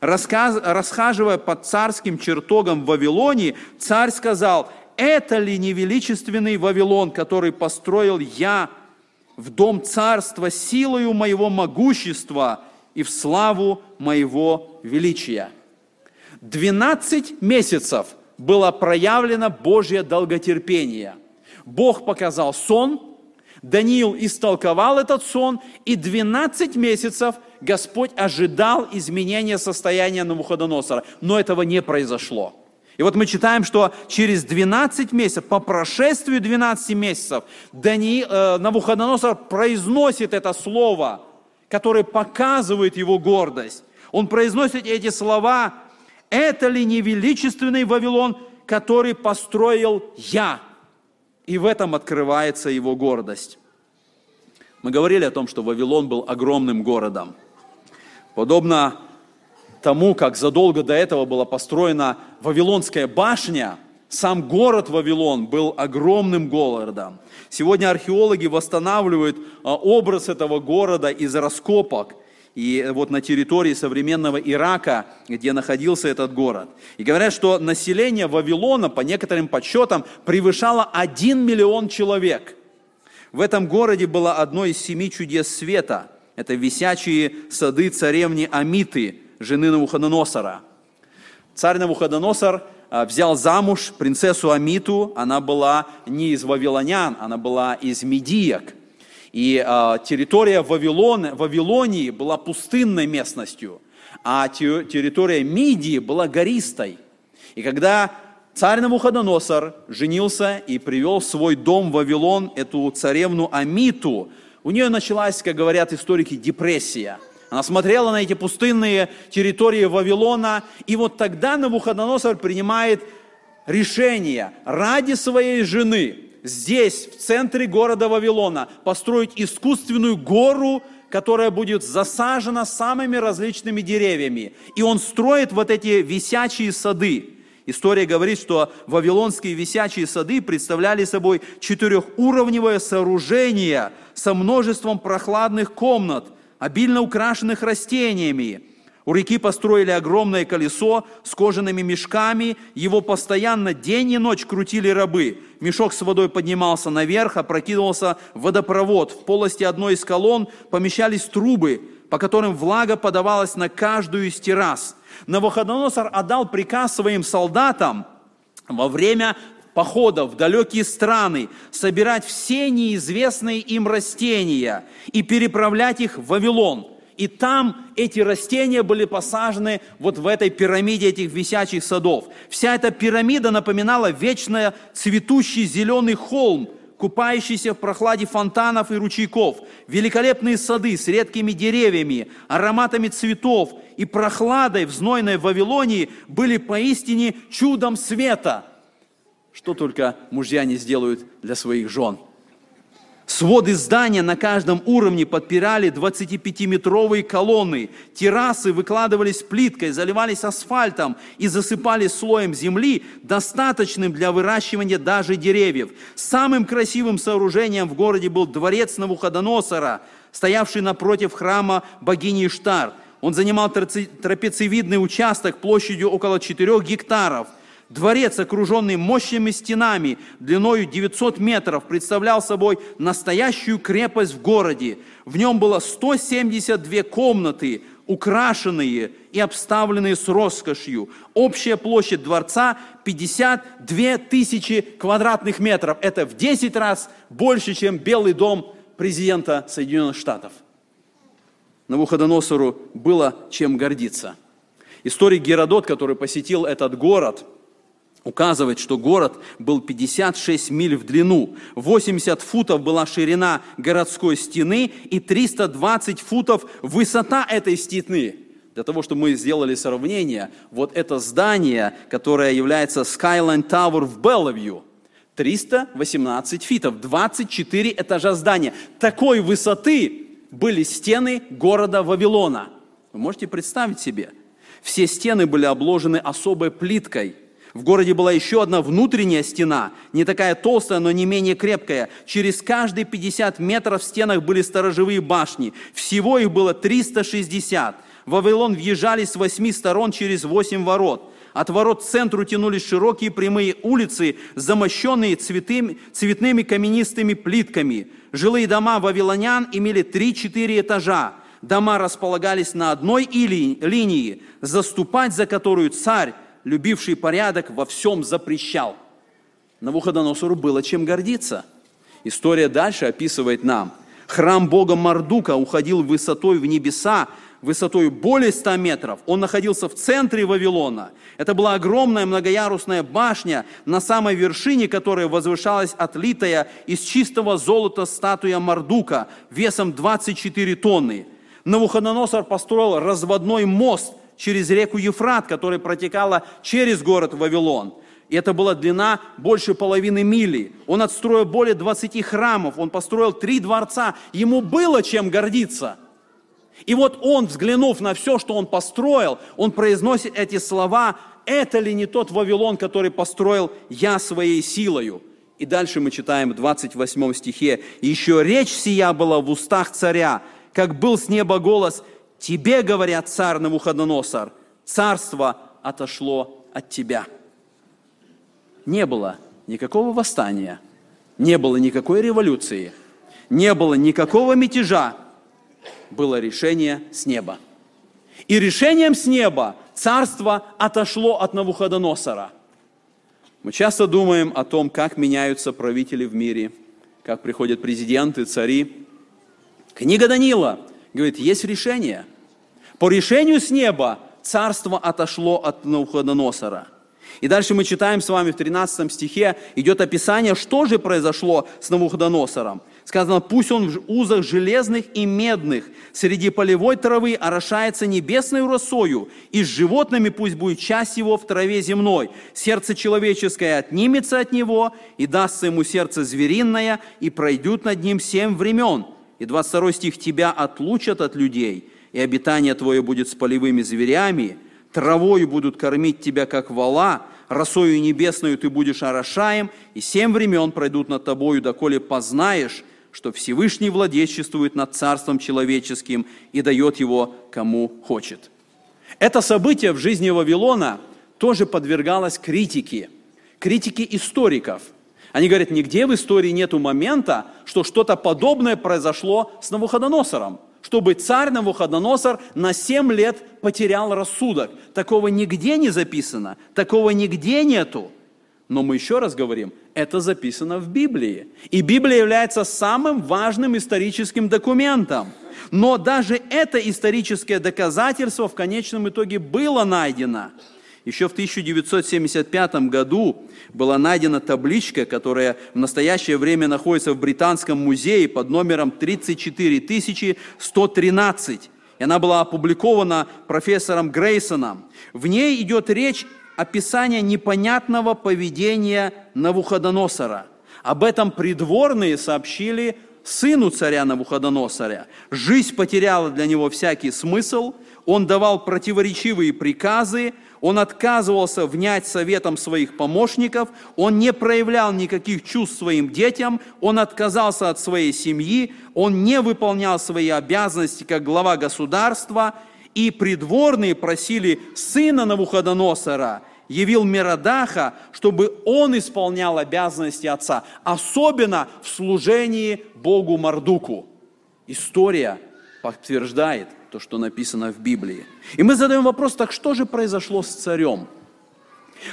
рассказ, расхаживая под царским чертогом в Вавилоне, царь сказал, «Это ли невеличественный Вавилон, который построил я, в дом царства силою моего могущества и в славу моего величия. Двенадцать месяцев было проявлено Божье долготерпение. Бог показал сон, Даниил истолковал этот сон, и 12 месяцев Господь ожидал изменения состояния Навуходоносора, но этого не произошло. И вот мы читаем, что через 12 месяцев, по прошествию 12 месяцев, Дани, э, Навуходоносор произносит это слово, которое показывает его гордость. Он произносит эти слова, «Это ли не величественный Вавилон, который построил я?» И в этом открывается его гордость. Мы говорили о том, что Вавилон был огромным городом. Подобно тому, как задолго до этого была построена Вавилонская башня, сам город Вавилон был огромным городом. Сегодня археологи восстанавливают а, образ этого города из раскопок. И вот на территории современного Ирака, где находился этот город. И говорят, что население Вавилона, по некоторым подсчетам, превышало 1 миллион человек. В этом городе было одно из семи чудес света. Это висячие сады царевни Амиты, жены Навуходоносора. Царь Навуходоносор а, взял замуж принцессу Амиту, она была не из вавилонян, она была из медиек. И э, территория Вавилона, Вавилонии была пустынной местностью, а территория Мидии была гористой. И когда царь Навуходоносор женился и привел в свой дом в Вавилон эту царевну Амиту, у нее началась, как говорят историки, депрессия – она смотрела на эти пустынные территории Вавилона, и вот тогда Навуходоносор принимает решение ради своей жены здесь, в центре города Вавилона, построить искусственную гору, которая будет засажена самыми различными деревьями. И он строит вот эти висячие сады. История говорит, что вавилонские висячие сады представляли собой четырехуровневое сооружение со множеством прохладных комнат, обильно украшенных растениями. У реки построили огромное колесо с кожаными мешками, его постоянно день и ночь крутили рабы. Мешок с водой поднимался наверх, опрокидывался водопровод. В полости одной из колонн помещались трубы, по которым влага подавалась на каждую из террас. Навуходоносор отдал приказ своим солдатам во время походов в далекие страны, собирать все неизвестные им растения и переправлять их в Вавилон. И там эти растения были посажены вот в этой пирамиде этих висячих садов. Вся эта пирамида напоминала вечно цветущий зеленый холм, купающийся в прохладе фонтанов и ручейков, великолепные сады с редкими деревьями, ароматами цветов и прохладой в знойной Вавилонии были поистине чудом света – что только мужья не сделают для своих жен. Своды здания на каждом уровне подпирали 25-метровые колонны. Террасы выкладывались плиткой, заливались асфальтом и засыпали слоем земли, достаточным для выращивания даже деревьев. Самым красивым сооружением в городе был дворец Навуходоносора, стоявший напротив храма богини Иштар. Он занимал трапециевидный участок площадью около 4 гектаров – Дворец, окруженный мощными стенами, длиной 900 метров, представлял собой настоящую крепость в городе. В нем было 172 комнаты, украшенные и обставленные с роскошью. Общая площадь дворца 52 тысячи квадратных метров. Это в 10 раз больше, чем Белый дом президента Соединенных Штатов. Навуходоносору было чем гордиться. Историк Геродот, который посетил этот город – указывает, что город был 56 миль в длину, 80 футов была ширина городской стены и 320 футов высота этой стены. Для того, чтобы мы сделали сравнение, вот это здание, которое является Skyline Tower в Белловью, 318 фитов, 24 этажа здания. Такой высоты были стены города Вавилона. Вы можете представить себе? Все стены были обложены особой плиткой – в городе была еще одна внутренняя стена, не такая толстая, но не менее крепкая. Через каждые 50 метров в стенах были сторожевые башни. Всего их было 360. В Вавилон въезжали с восьми сторон через восемь ворот. От ворот к центру тянулись широкие прямые улицы, замощенные цветыми, цветными каменистыми плитками. Жилые дома вавилонян имели 3-4 этажа. Дома располагались на одной линии, заступать за которую царь любивший порядок, во всем запрещал. Навуходоносору было чем гордиться. История дальше описывает нам. Храм бога Мардука уходил высотой в небеса, высотой более 100 метров. Он находился в центре Вавилона. Это была огромная многоярусная башня, на самой вершине которой возвышалась отлитая из чистого золота статуя Мардука весом 24 тонны. Навуходоносор построил разводной мост – через реку Ефрат, которая протекала через город Вавилон. и это была длина больше половины мили. Он отстроил более 20 храмов, он построил три дворца. Ему было чем гордиться. И вот он, взглянув на все, что он построил, он произносит эти слова, «Это ли не тот Вавилон, который построил я своей силою?» И дальше мы читаем в 28 стихе, «Еще речь сия была в устах царя, как был с неба голос, «Тебе, говорят, царь Навуходоносор, царство отошло от тебя». Не было никакого восстания, не было никакой революции, не было никакого мятежа, было решение с неба. И решением с неба царство отошло от Навуходоносора. Мы часто думаем о том, как меняются правители в мире, как приходят президенты, цари. Книга Данила говорит, есть решение. По решению с неба царство отошло от Навуходоносора – и дальше мы читаем с вами в 13 стихе, идет описание, что же произошло с Навуходоносором. Сказано, пусть он в узах железных и медных среди полевой травы орошается небесной росою, и с животными пусть будет часть его в траве земной. Сердце человеческое отнимется от него, и дастся ему сердце звериное, и пройдут над ним семь времен. И 22 стих, тебя отлучат от людей, и обитание твое будет с полевыми зверями, травою будут кормить тебя, как вала, росою небесною ты будешь орошаем, и семь времен пройдут над тобою, доколе познаешь, что Всевышний владычествует над царством человеческим и дает его кому хочет. Это событие в жизни Вавилона тоже подвергалось критике, критике историков. Они говорят, нигде в истории нету момента, что что-то подобное произошло с Навуходоносором – чтобы царь Навуходоносор на семь лет потерял рассудок. Такого нигде не записано, такого нигде нету. Но мы еще раз говорим, это записано в Библии. И Библия является самым важным историческим документом. Но даже это историческое доказательство в конечном итоге было найдено – еще в 1975 году была найдена табличка, которая в настоящее время находится в Британском музее под номером 34113. И она была опубликована профессором Грейсоном. В ней идет речь описание непонятного поведения Навуходоносора. Об этом придворные сообщили сыну царя Навуходоносоря. Жизнь потеряла для него всякий смысл, он давал противоречивые приказы, он отказывался внять советом своих помощников, он не проявлял никаких чувств своим детям, он отказался от своей семьи, он не выполнял свои обязанности как глава государства, и придворные просили сына Навуходоносора, явил Мирадаха, чтобы он исполнял обязанности отца, особенно в служении Богу Мардуку. История подтверждает – то, что написано в Библии. И мы задаем вопрос, так что же произошло с царем?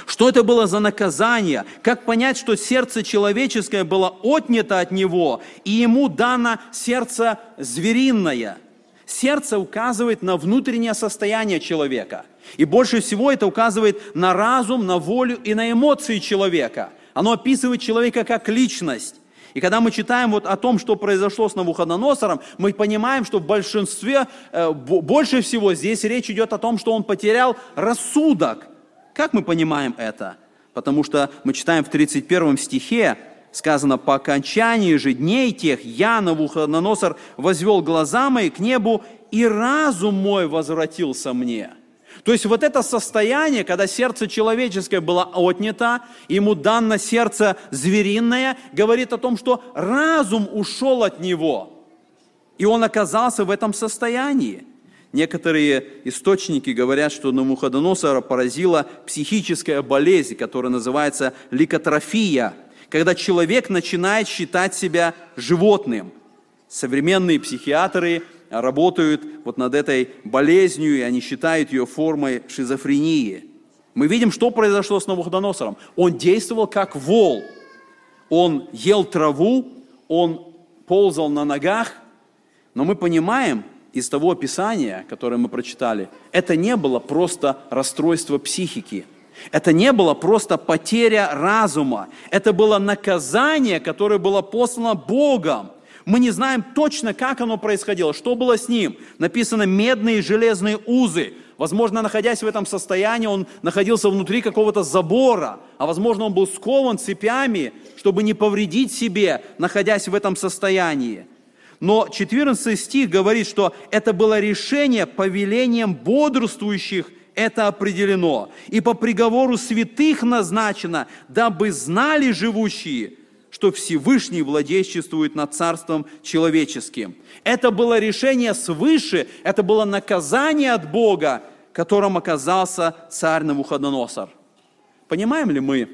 Что это было за наказание? Как понять, что сердце человеческое было отнято от него, и ему дано сердце звериное? Сердце указывает на внутреннее состояние человека. И больше всего это указывает на разум, на волю и на эмоции человека. Оно описывает человека как личность. И когда мы читаем вот о том, что произошло с Навуходоносором, мы понимаем, что в большинстве, э, больше всего здесь речь идет о том, что он потерял рассудок. Как мы понимаем это? Потому что мы читаем в 31 стихе, сказано, «По окончании же дней тех я, Навуходоносор, возвел глаза мои к небу, и разум мой возвратился мне». То есть вот это состояние, когда сердце человеческое было отнято, ему дано сердце звериное, говорит о том, что разум ушел от него, и он оказался в этом состоянии. Некоторые источники говорят, что Навуходоносора поразила психическая болезнь, которая называется ликотрофия, когда человек начинает считать себя животным. Современные психиатры работают вот над этой болезнью, и они считают ее формой шизофрении. Мы видим, что произошло с Навуходоносором. Он действовал как вол. Он ел траву, он ползал на ногах, но мы понимаем из того описания, которое мы прочитали, это не было просто расстройство психики. Это не было просто потеря разума. Это было наказание, которое было послано Богом мы не знаем точно, как оно происходило, что было с ним. Написано медные и железные узы. Возможно, находясь в этом состоянии, он находился внутри какого-то забора, а возможно, он был скован цепями, чтобы не повредить себе, находясь в этом состоянии. Но 14 стих говорит, что это было решение повелением бодрствующих это определено. И по приговору святых назначено, дабы знали живущие, что Всевышний владычествует над царством человеческим. Это было решение свыше, это было наказание от Бога, которым оказался царь Навуходоносор. Понимаем ли мы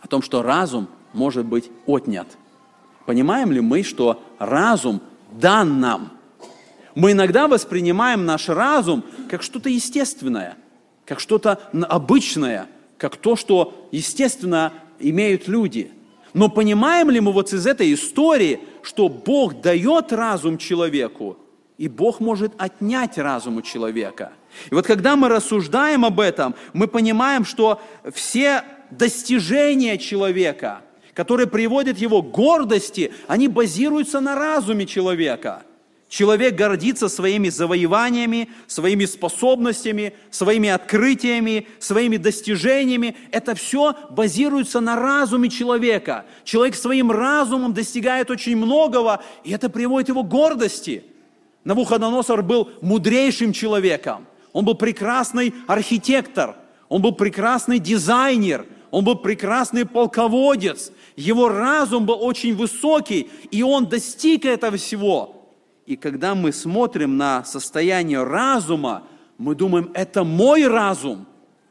о том, что разум может быть отнят? Понимаем ли мы, что разум дан нам – мы иногда воспринимаем наш разум как что-то естественное, как что-то обычное, как то, что естественно имеют люди. Но понимаем ли мы вот из этой истории, что Бог дает разум человеку, и Бог может отнять разум у человека? И вот когда мы рассуждаем об этом, мы понимаем, что все достижения человека, которые приводят его к гордости, они базируются на разуме человека – Человек гордится своими завоеваниями, своими способностями, своими открытиями, своими достижениями. Это все базируется на разуме человека. Человек своим разумом достигает очень многого, и это приводит его к гордости. Навуходоносор был мудрейшим человеком. Он был прекрасный архитектор, он был прекрасный дизайнер, он был прекрасный полководец. Его разум был очень высокий, и он достиг этого всего – и когда мы смотрим на состояние разума, мы думаем, это мой разум,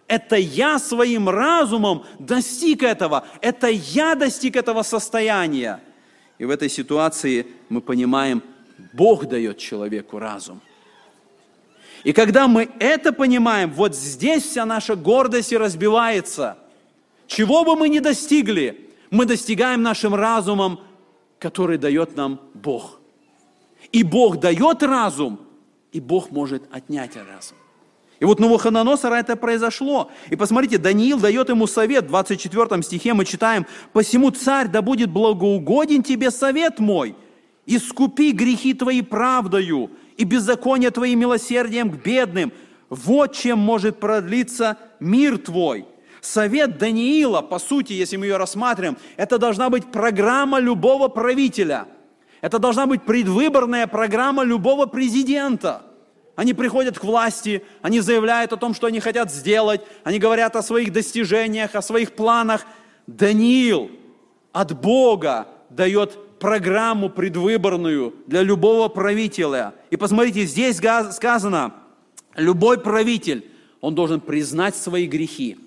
это я своим разумом достиг этого, это я достиг этого состояния. И в этой ситуации мы понимаем, Бог дает человеку разум. И когда мы это понимаем, вот здесь вся наша гордость и разбивается. Чего бы мы ни достигли, мы достигаем нашим разумом, который дает нам Бог – и Бог дает разум, и Бог может отнять разум. И вот Навуходоносора это произошло. И посмотрите, Даниил дает ему совет. В 24 стихе мы читаем, «Посему, царь, да будет благоугоден тебе совет мой, искупи грехи твои правдою и беззаконие твои милосердием к бедным. Вот чем может продлиться мир твой». Совет Даниила, по сути, если мы ее рассматриваем, это должна быть программа любого правителя – это должна быть предвыборная программа любого президента. Они приходят к власти, они заявляют о том, что они хотят сделать, они говорят о своих достижениях, о своих планах. Даниил от Бога дает программу предвыборную для любого правителя. И посмотрите, здесь сказано, любой правитель, он должен признать свои грехи.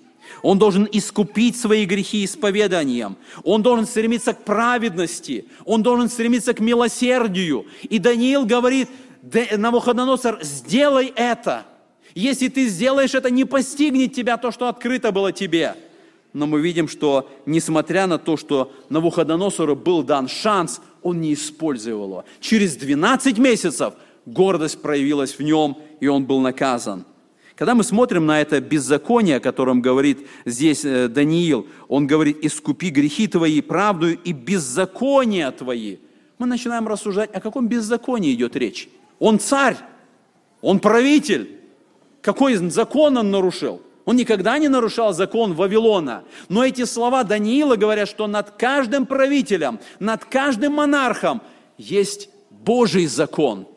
Он должен искупить свои грехи исповеданием. Он должен стремиться к праведности. Он должен стремиться к милосердию. И Даниил говорит, Навуходоносор, сделай это. Если ты сделаешь это, не постигнет тебя то, что открыто было тебе. Но мы видим, что несмотря на то, что Навуходоносору был дан шанс, он не использовал его. Через 12 месяцев гордость проявилась в нем, и он был наказан. Когда мы смотрим на это беззаконие, о котором говорит здесь э, Даниил, он говорит, искупи грехи твои, правду и беззакония твои. Мы начинаем рассуждать, о каком беззаконии идет речь. Он царь, он правитель. Какой закон он нарушил? Он никогда не нарушал закон Вавилона. Но эти слова Даниила говорят, что над каждым правителем, над каждым монархом есть Божий закон –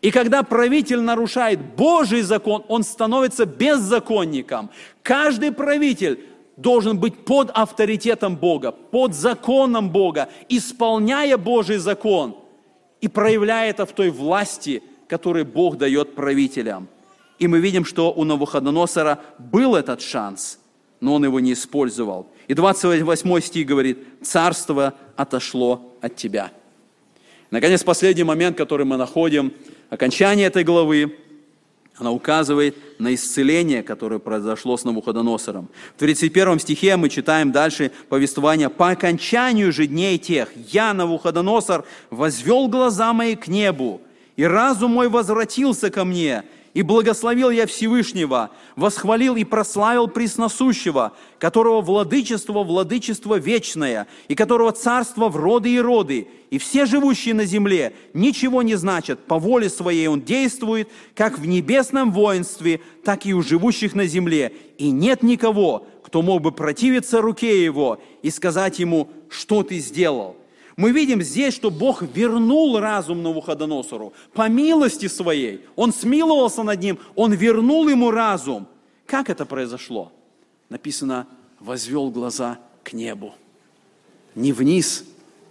и когда правитель нарушает Божий закон, он становится беззаконником. Каждый правитель должен быть под авторитетом Бога, под законом Бога, исполняя Божий закон и проявляя это в той власти, которую Бог дает правителям. И мы видим, что у Навуходоносора был этот шанс, но он его не использовал. И 28 стих говорит, «Царство отошло от тебя». Наконец, последний момент, который мы находим, окончание этой главы, она указывает на исцеление, которое произошло с Навуходоносором. В 31 стихе мы читаем дальше повествование «По окончанию же дней тех я, Навуходоносор, возвел глаза мои к небу, и разум мой возвратился ко мне, И благословил я Всевышнего, восхвалил и прославил Пресносущего, которого владычество, владычество вечное, и которого царство в роды и роды, и все живущие на земле ничего не значат, по воле своей он действует, как в небесном воинстве, так и у живущих на земле, и нет никого, кто мог бы противиться руке его и сказать ему, что ты сделал мы видим здесь, что Бог вернул разум Навуходоносору по милости своей. Он смиловался над ним, он вернул ему разум. Как это произошло? Написано, возвел глаза к небу. Не вниз,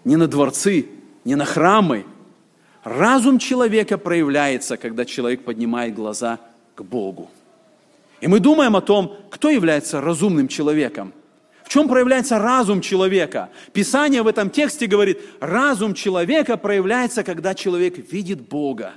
не на дворцы, не на храмы. Разум человека проявляется, когда человек поднимает глаза к Богу. И мы думаем о том, кто является разумным человеком – чем проявляется разум человека? Писание в этом тексте говорит, разум человека проявляется, когда человек видит Бога,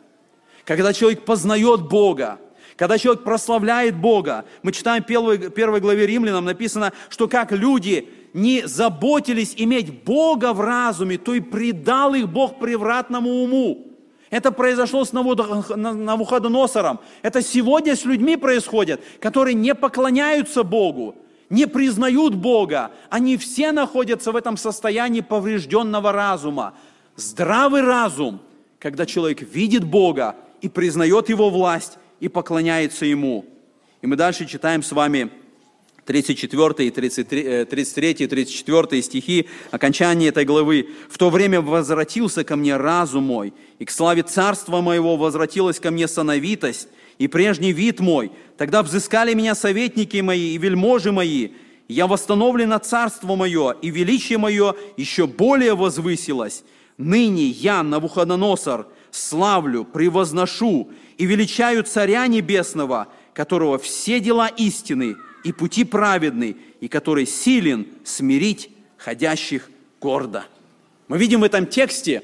когда человек познает Бога, когда человек прославляет Бога. Мы читаем в первой, первой главе Римлянам, написано, что как люди не заботились иметь Бога в разуме, то и предал их Бог превратному уму. Это произошло с Навуходоносором. Это сегодня с людьми происходит, которые не поклоняются Богу, не признают Бога, они все находятся в этом состоянии поврежденного разума. Здравый разум, когда человек видит Бога и признает Его власть и поклоняется Ему. И мы дальше читаем с вами 34 и 33, 33 и 34 стихи, окончание этой главы. «В то время возвратился ко мне разум мой, и к славе царства моего возвратилась ко мне сановитость, и прежний вид мой. Тогда взыскали меня советники мои и вельможи мои. Я восстановлен на царство мое, и величие мое еще более возвысилось. Ныне я, Навуходоносор, славлю, превозношу и величаю Царя Небесного, которого все дела истины и пути праведны, и который силен смирить ходящих гордо. Мы видим в этом тексте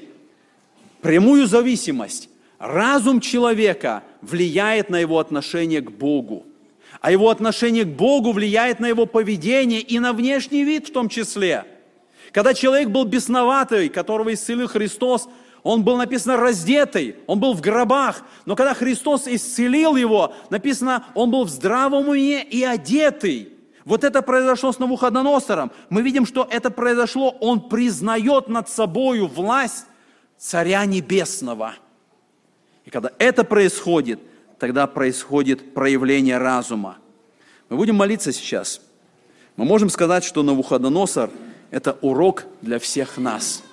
прямую зависимость Разум человека влияет на его отношение к Богу, а его отношение к Богу влияет на его поведение и на внешний вид в том числе. Когда человек был бесноватый, которого исцелил Христос, он был, написано, раздетый, он был в гробах. Но когда Христос исцелил его, написано, он был в здравом уме и одетый. Вот это произошло с Навуходоносором. Мы видим, что это произошло, он признает над собою власть Царя Небесного – и когда это происходит, тогда происходит проявление разума. Мы будем молиться сейчас. Мы можем сказать, что Навуходоносор – это урок для всех нас.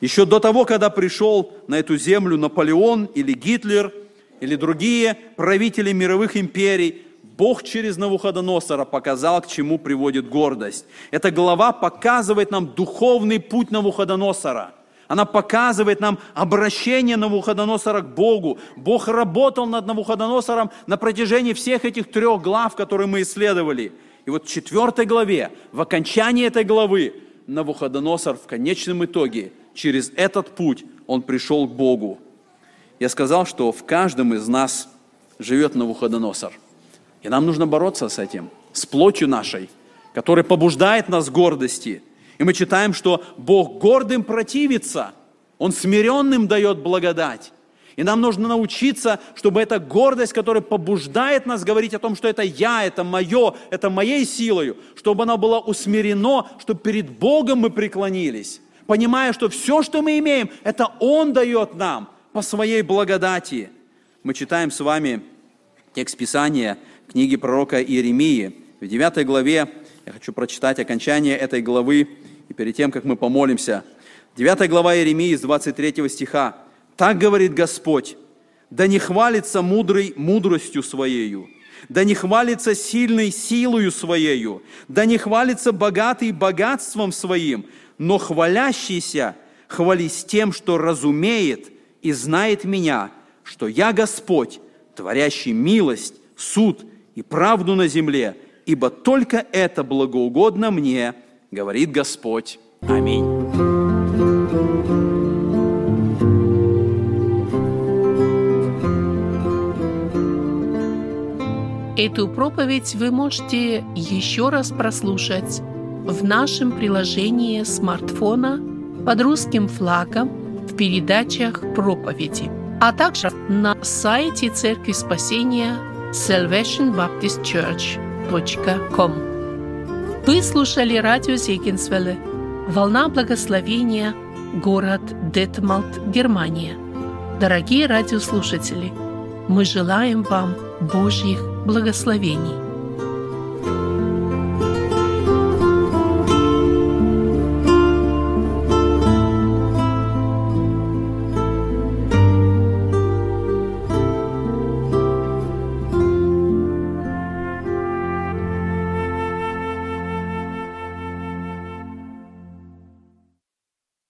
Еще до того, когда пришел на эту землю Наполеон или Гитлер, или другие правители мировых империй, Бог через Навуходоносора показал, к чему приводит гордость. Эта глава показывает нам духовный путь Навуходоносора – она показывает нам обращение Навуходоносора к Богу. Бог работал над Навуходоносором на протяжении всех этих трех глав, которые мы исследовали. И вот в четвертой главе, в окончании этой главы, Навуходоносор в конечном итоге через этот путь он пришел к Богу. Я сказал, что в каждом из нас живет Навуходоносор. И нам нужно бороться с этим, с плотью нашей, которая побуждает нас к гордости – и мы читаем, что Бог гордым противится, Он смиренным дает благодать. И нам нужно научиться, чтобы эта гордость, которая побуждает нас говорить о том, что это я, это мое, это моей силою, чтобы она была усмирено, чтобы перед Богом мы преклонились, понимая, что все, что мы имеем, это Он дает нам по своей благодати. Мы читаем с вами текст Писания книги пророка Иеремии. В 9 главе я хочу прочитать окончание этой главы, и перед тем, как мы помолимся, 9 глава Иеремии с 23 стиха. «Так говорит Господь, да не хвалится мудрый мудростью своею, да не хвалится сильной силою своею, да не хвалится богатый богатством своим, но хвалящийся хвались тем, что разумеет и знает меня, что я Господь, творящий милость, суд и правду на земле, ибо только это благоугодно мне, говорит Господь. Аминь. Эту проповедь вы можете еще раз прослушать в нашем приложении смартфона под русским флагом в передачах проповеди. а также на сайте Церкви Спасения salvationbaptistchurch.com. Вы слушали радио Зегенсвелле «Волна благословения», город Детмалт, Германия. Дорогие радиослушатели, мы желаем вам Божьих благословений.